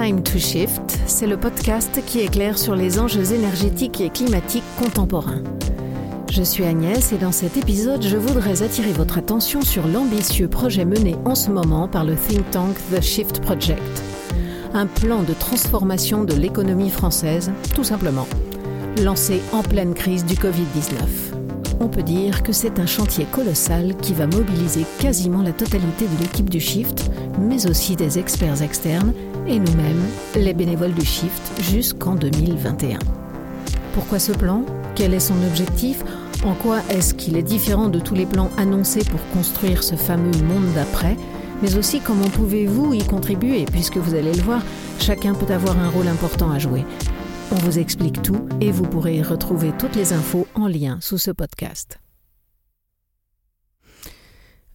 Time to Shift, c'est le podcast qui éclaire sur les enjeux énergétiques et climatiques contemporains. Je suis Agnès et dans cet épisode, je voudrais attirer votre attention sur l'ambitieux projet mené en ce moment par le think tank The Shift Project. Un plan de transformation de l'économie française, tout simplement, lancé en pleine crise du Covid-19 on peut dire que c'est un chantier colossal qui va mobiliser quasiment la totalité de l'équipe du Shift, mais aussi des experts externes et nous-mêmes, les bénévoles du Shift, jusqu'en 2021. Pourquoi ce plan? Quel est son objectif? En quoi est-ce qu'il est différent de tous les plans annoncés pour construire ce fameux monde d'après? Mais aussi comment pouvez-vous y contribuer? Puisque vous allez le voir, chacun peut avoir un rôle important à jouer. On vous explique tout et vous pourrez retrouver toutes les infos en lien sous ce podcast.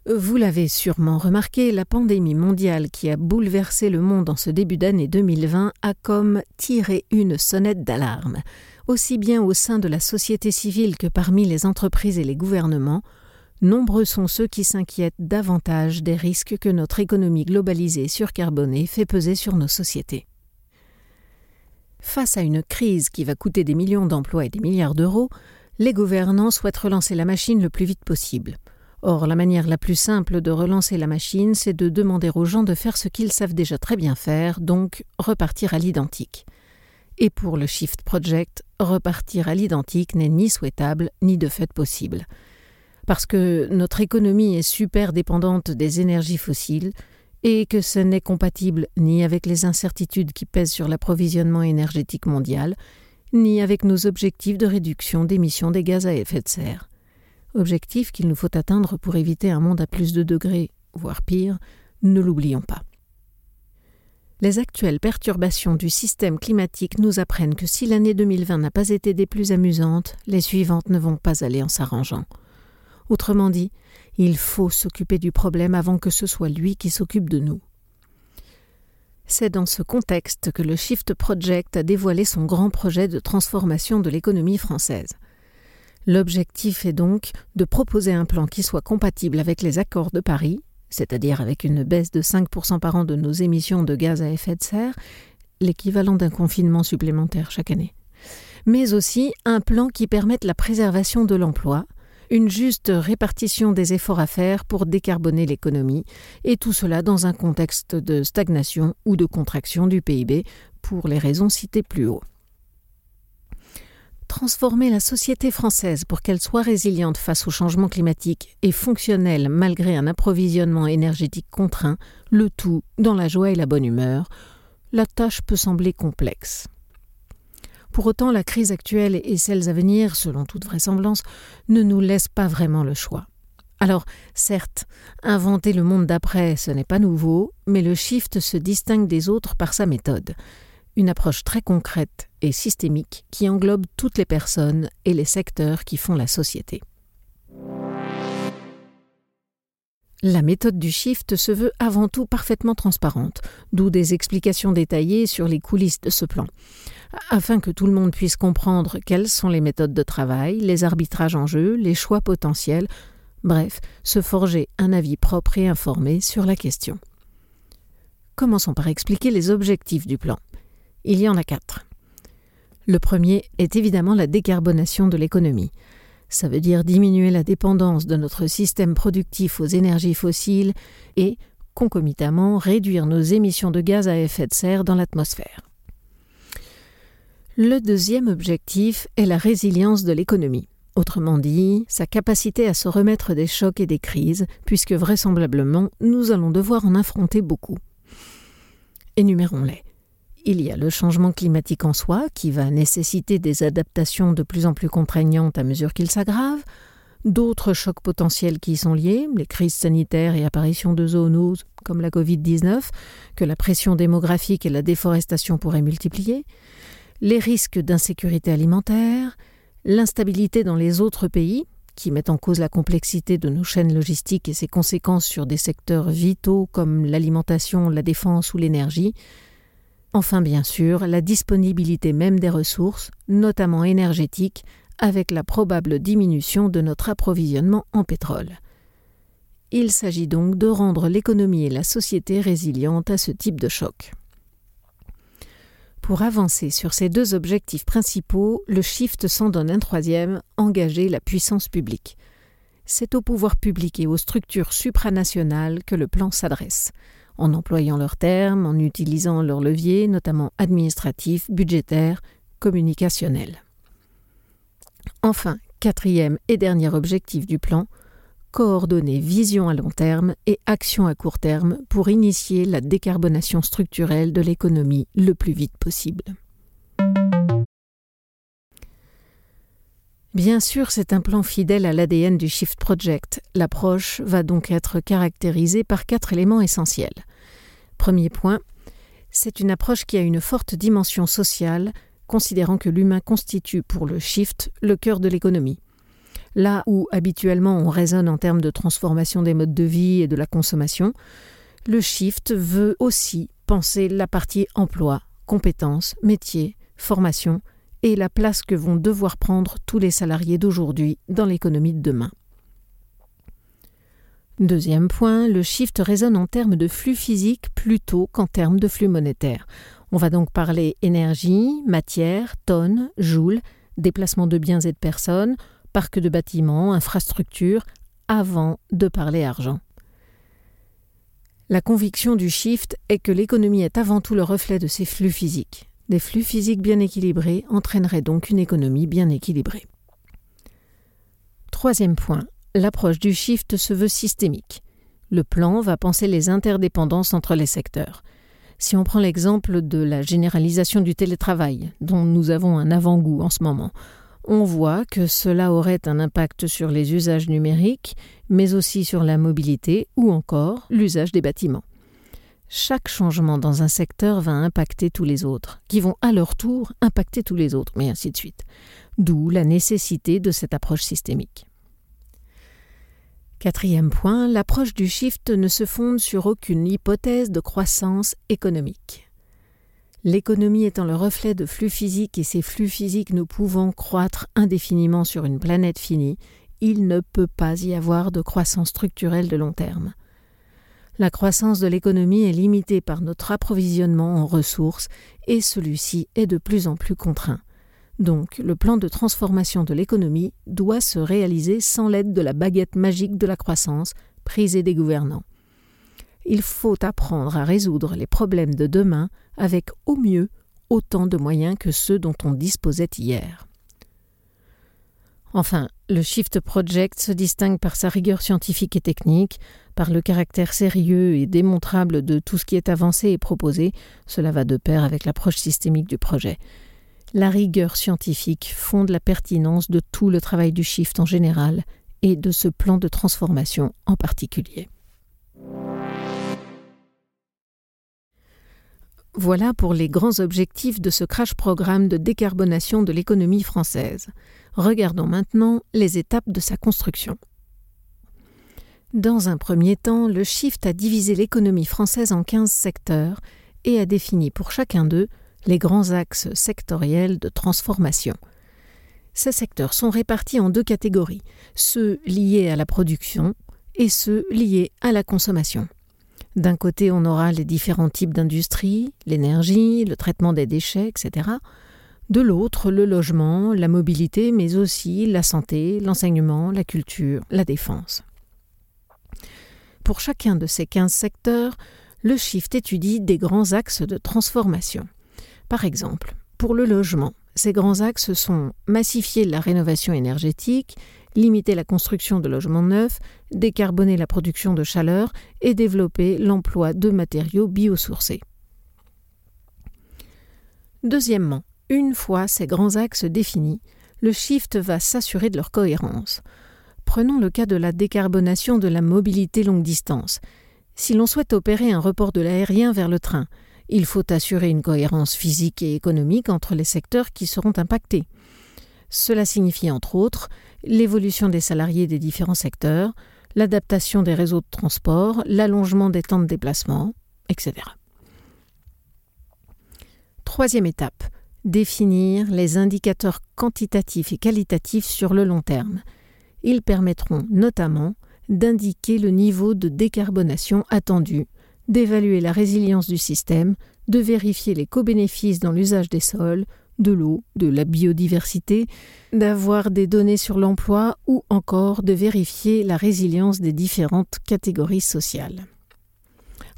Vous l'avez sûrement remarqué, la pandémie mondiale qui a bouleversé le monde en ce début d'année 2020 a comme tiré une sonnette d'alarme, aussi bien au sein de la société civile que parmi les entreprises et les gouvernements. Nombreux sont ceux qui s'inquiètent davantage des risques que notre économie globalisée surcarbonée fait peser sur nos sociétés. Face à une crise qui va coûter des millions d'emplois et des milliards d'euros, les gouvernants souhaitent relancer la machine le plus vite possible. Or, la manière la plus simple de relancer la machine, c'est de demander aux gens de faire ce qu'ils savent déjà très bien faire, donc repartir à l'identique. Et pour le Shift Project, repartir à l'identique n'est ni souhaitable ni de fait possible. Parce que notre économie est super dépendante des énergies fossiles, et que ce n'est compatible ni avec les incertitudes qui pèsent sur l'approvisionnement énergétique mondial, ni avec nos objectifs de réduction d'émissions des gaz à effet de serre. Objectifs qu'il nous faut atteindre pour éviter un monde à plus de degrés, voire pire, ne l'oublions pas. Les actuelles perturbations du système climatique nous apprennent que si l'année 2020 n'a pas été des plus amusantes, les suivantes ne vont pas aller en s'arrangeant. Autrement dit, il faut s'occuper du problème avant que ce soit lui qui s'occupe de nous. C'est dans ce contexte que le Shift Project a dévoilé son grand projet de transformation de l'économie française. L'objectif est donc de proposer un plan qui soit compatible avec les accords de Paris, c'est-à-dire avec une baisse de 5% par an de nos émissions de gaz à effet de serre, l'équivalent d'un confinement supplémentaire chaque année, mais aussi un plan qui permette la préservation de l'emploi, une juste répartition des efforts à faire pour décarboner l'économie, et tout cela dans un contexte de stagnation ou de contraction du PIB, pour les raisons citées plus haut. Transformer la société française pour qu'elle soit résiliente face au changement climatique et fonctionnelle malgré un approvisionnement énergétique contraint, le tout dans la joie et la bonne humeur, la tâche peut sembler complexe. Pour autant, la crise actuelle et celles à venir, selon toute vraisemblance, ne nous laissent pas vraiment le choix. Alors, certes, inventer le monde d'après, ce n'est pas nouveau, mais le shift se distingue des autres par sa méthode. Une approche très concrète et systémique qui englobe toutes les personnes et les secteurs qui font la société. La méthode du shift se veut avant tout parfaitement transparente, d'où des explications détaillées sur les coulisses de ce plan afin que tout le monde puisse comprendre quelles sont les méthodes de travail, les arbitrages en jeu, les choix potentiels, bref, se forger un avis propre et informé sur la question. Commençons par expliquer les objectifs du plan. Il y en a quatre. Le premier est évidemment la décarbonation de l'économie. Ça veut dire diminuer la dépendance de notre système productif aux énergies fossiles et, concomitamment, réduire nos émissions de gaz à effet de serre dans l'atmosphère. Le deuxième objectif est la résilience de l'économie. Autrement dit, sa capacité à se remettre des chocs et des crises, puisque vraisemblablement nous allons devoir en affronter beaucoup. Énumérons-les. Il y a le changement climatique en soi, qui va nécessiter des adaptations de plus en plus contraignantes à mesure qu'il s'aggrave, d'autres chocs potentiels qui y sont liés, les crises sanitaires et apparitions de zoonoses comme la Covid-19, que la pression démographique et la déforestation pourraient multiplier, les risques d'insécurité alimentaire, l'instabilité dans les autres pays, qui mettent en cause la complexité de nos chaînes logistiques et ses conséquences sur des secteurs vitaux comme l'alimentation, la défense ou l'énergie, enfin bien sûr la disponibilité même des ressources, notamment énergétiques, avec la probable diminution de notre approvisionnement en pétrole. Il s'agit donc de rendre l'économie et la société résilientes à ce type de choc. Pour avancer sur ces deux objectifs principaux, le Shift s'en donne un troisième, engager la puissance publique. C'est au pouvoir public et aux structures supranationales que le plan s'adresse, en employant leurs termes, en utilisant leurs leviers, notamment administratifs, budgétaires, communicationnels. Enfin, quatrième et dernier objectif du plan, coordonner vision à long terme et action à court terme pour initier la décarbonation structurelle de l'économie le plus vite possible. Bien sûr, c'est un plan fidèle à l'ADN du Shift Project. L'approche va donc être caractérisée par quatre éléments essentiels. Premier point, c'est une approche qui a une forte dimension sociale, considérant que l'humain constitue pour le Shift le cœur de l'économie. Là où habituellement on raisonne en termes de transformation des modes de vie et de la consommation, le shift veut aussi penser la partie emploi, compétences, métiers, formation et la place que vont devoir prendre tous les salariés d'aujourd'hui dans l'économie de demain. Deuxième point, le shift résonne en termes de flux physique plutôt qu'en termes de flux monétaire. On va donc parler énergie, matière, tonnes, joules, déplacement de biens et de personnes, parcs de bâtiments, infrastructures, avant de parler argent. La conviction du shift est que l'économie est avant tout le reflet de ces flux physiques. Des flux physiques bien équilibrés entraîneraient donc une économie bien équilibrée. Troisième point, l'approche du shift se veut systémique. Le plan va penser les interdépendances entre les secteurs. Si on prend l'exemple de la généralisation du télétravail, dont nous avons un avant-goût en ce moment, on voit que cela aurait un impact sur les usages numériques, mais aussi sur la mobilité ou encore l'usage des bâtiments. Chaque changement dans un secteur va impacter tous les autres, qui vont à leur tour impacter tous les autres, mais ainsi de suite. D'où la nécessité de cette approche systémique. Quatrième point, l'approche du shift ne se fonde sur aucune hypothèse de croissance économique. L'économie étant le reflet de flux physiques et ces flux physiques ne pouvant croître indéfiniment sur une planète finie, il ne peut pas y avoir de croissance structurelle de long terme. La croissance de l'économie est limitée par notre approvisionnement en ressources et celui-ci est de plus en plus contraint. Donc le plan de transformation de l'économie doit se réaliser sans l'aide de la baguette magique de la croissance prisée des gouvernants il faut apprendre à résoudre les problèmes de demain avec au mieux autant de moyens que ceux dont on disposait hier. Enfin, le Shift Project se distingue par sa rigueur scientifique et technique, par le caractère sérieux et démontrable de tout ce qui est avancé et proposé, cela va de pair avec l'approche systémique du projet. La rigueur scientifique fonde la pertinence de tout le travail du Shift en général et de ce plan de transformation en particulier. Voilà pour les grands objectifs de ce crash programme de décarbonation de l'économie française. Regardons maintenant les étapes de sa construction. Dans un premier temps, le Shift a divisé l'économie française en 15 secteurs et a défini pour chacun d'eux les grands axes sectoriels de transformation. Ces secteurs sont répartis en deux catégories, ceux liés à la production et ceux liés à la consommation. D'un côté, on aura les différents types d'industries, l'énergie, le traitement des déchets, etc. De l'autre, le logement, la mobilité, mais aussi la santé, l'enseignement, la culture, la défense. Pour chacun de ces quinze secteurs, le Shift étudie des grands axes de transformation. Par exemple, pour le logement, ces grands axes sont massifier la rénovation énergétique, limiter la construction de logements neufs, décarboner la production de chaleur et développer l'emploi de matériaux biosourcés. Deuxièmement, une fois ces grands axes définis, le shift va s'assurer de leur cohérence. Prenons le cas de la décarbonation de la mobilité longue distance. Si l'on souhaite opérer un report de l'aérien vers le train, il faut assurer une cohérence physique et économique entre les secteurs qui seront impactés. Cela signifie entre autres l'évolution des salariés des différents secteurs, l'adaptation des réseaux de transport, l'allongement des temps de déplacement, etc. Troisième étape, définir les indicateurs quantitatifs et qualitatifs sur le long terme. Ils permettront notamment d'indiquer le niveau de décarbonation attendu, d'évaluer la résilience du système, de vérifier les co-bénéfices dans l'usage des sols, de l'eau, de la biodiversité, d'avoir des données sur l'emploi ou encore de vérifier la résilience des différentes catégories sociales.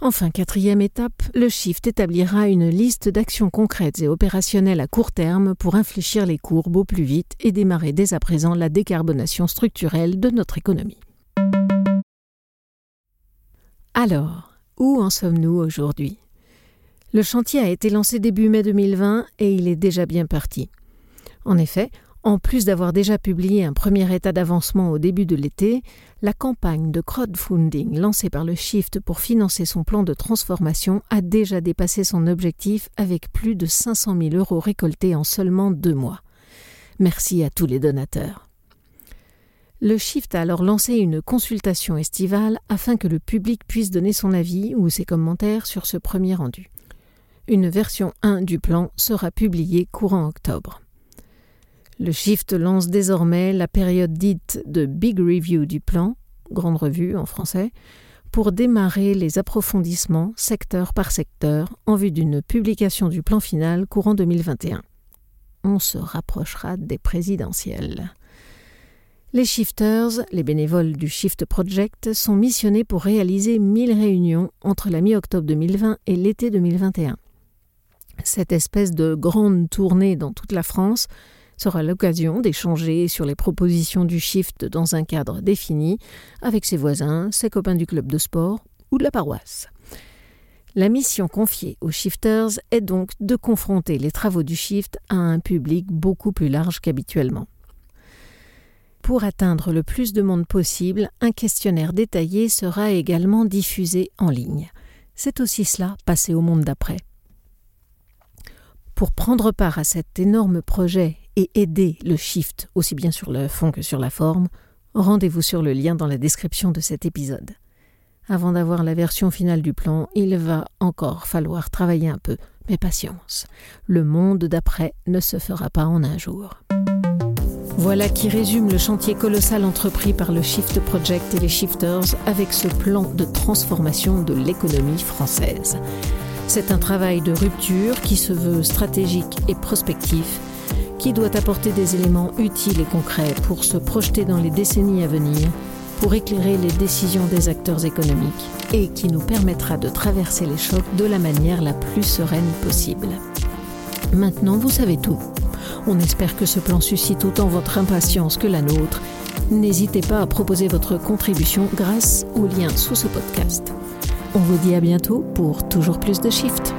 Enfin, quatrième étape, le Shift établira une liste d'actions concrètes et opérationnelles à court terme pour infléchir les courbes au plus vite et démarrer dès à présent la décarbonation structurelle de notre économie. Alors, où en sommes-nous aujourd'hui? Le chantier a été lancé début mai 2020 et il est déjà bien parti. En effet, en plus d'avoir déjà publié un premier état d'avancement au début de l'été, la campagne de crowdfunding lancée par le Shift pour financer son plan de transformation a déjà dépassé son objectif avec plus de 500 000 euros récoltés en seulement deux mois. Merci à tous les donateurs. Le Shift a alors lancé une consultation estivale afin que le public puisse donner son avis ou ses commentaires sur ce premier rendu. Une version 1 du plan sera publiée courant octobre. Le Shift lance désormais la période dite de Big Review du plan, grande revue en français, pour démarrer les approfondissements secteur par secteur en vue d'une publication du plan final courant 2021. On se rapprochera des présidentielles. Les shifters, les bénévoles du Shift Project, sont missionnés pour réaliser 1000 réunions entre la mi-octobre 2020 et l'été 2021. Cette espèce de grande tournée dans toute la France sera l'occasion d'échanger sur les propositions du shift dans un cadre défini avec ses voisins, ses copains du club de sport ou de la paroisse. La mission confiée aux shifters est donc de confronter les travaux du shift à un public beaucoup plus large qu'habituellement. Pour atteindre le plus de monde possible, un questionnaire détaillé sera également diffusé en ligne. C'est aussi cela, passer au monde d'après. Pour prendre part à cet énorme projet et aider le shift aussi bien sur le fond que sur la forme, rendez-vous sur le lien dans la description de cet épisode. Avant d'avoir la version finale du plan, il va encore falloir travailler un peu, mais patience. Le monde d'après ne se fera pas en un jour. Voilà qui résume le chantier colossal entrepris par le Shift Project et les Shifters avec ce plan de transformation de l'économie française. C'est un travail de rupture qui se veut stratégique et prospectif qui doit apporter des éléments utiles et concrets pour se projeter dans les décennies à venir, pour éclairer les décisions des acteurs économiques et qui nous permettra de traverser les chocs de la manière la plus sereine possible. Maintenant, vous savez tout. On espère que ce plan suscite autant votre impatience que la nôtre. N'hésitez pas à proposer votre contribution grâce au lien sous ce podcast. On vous dit à bientôt pour toujours plus de Shift.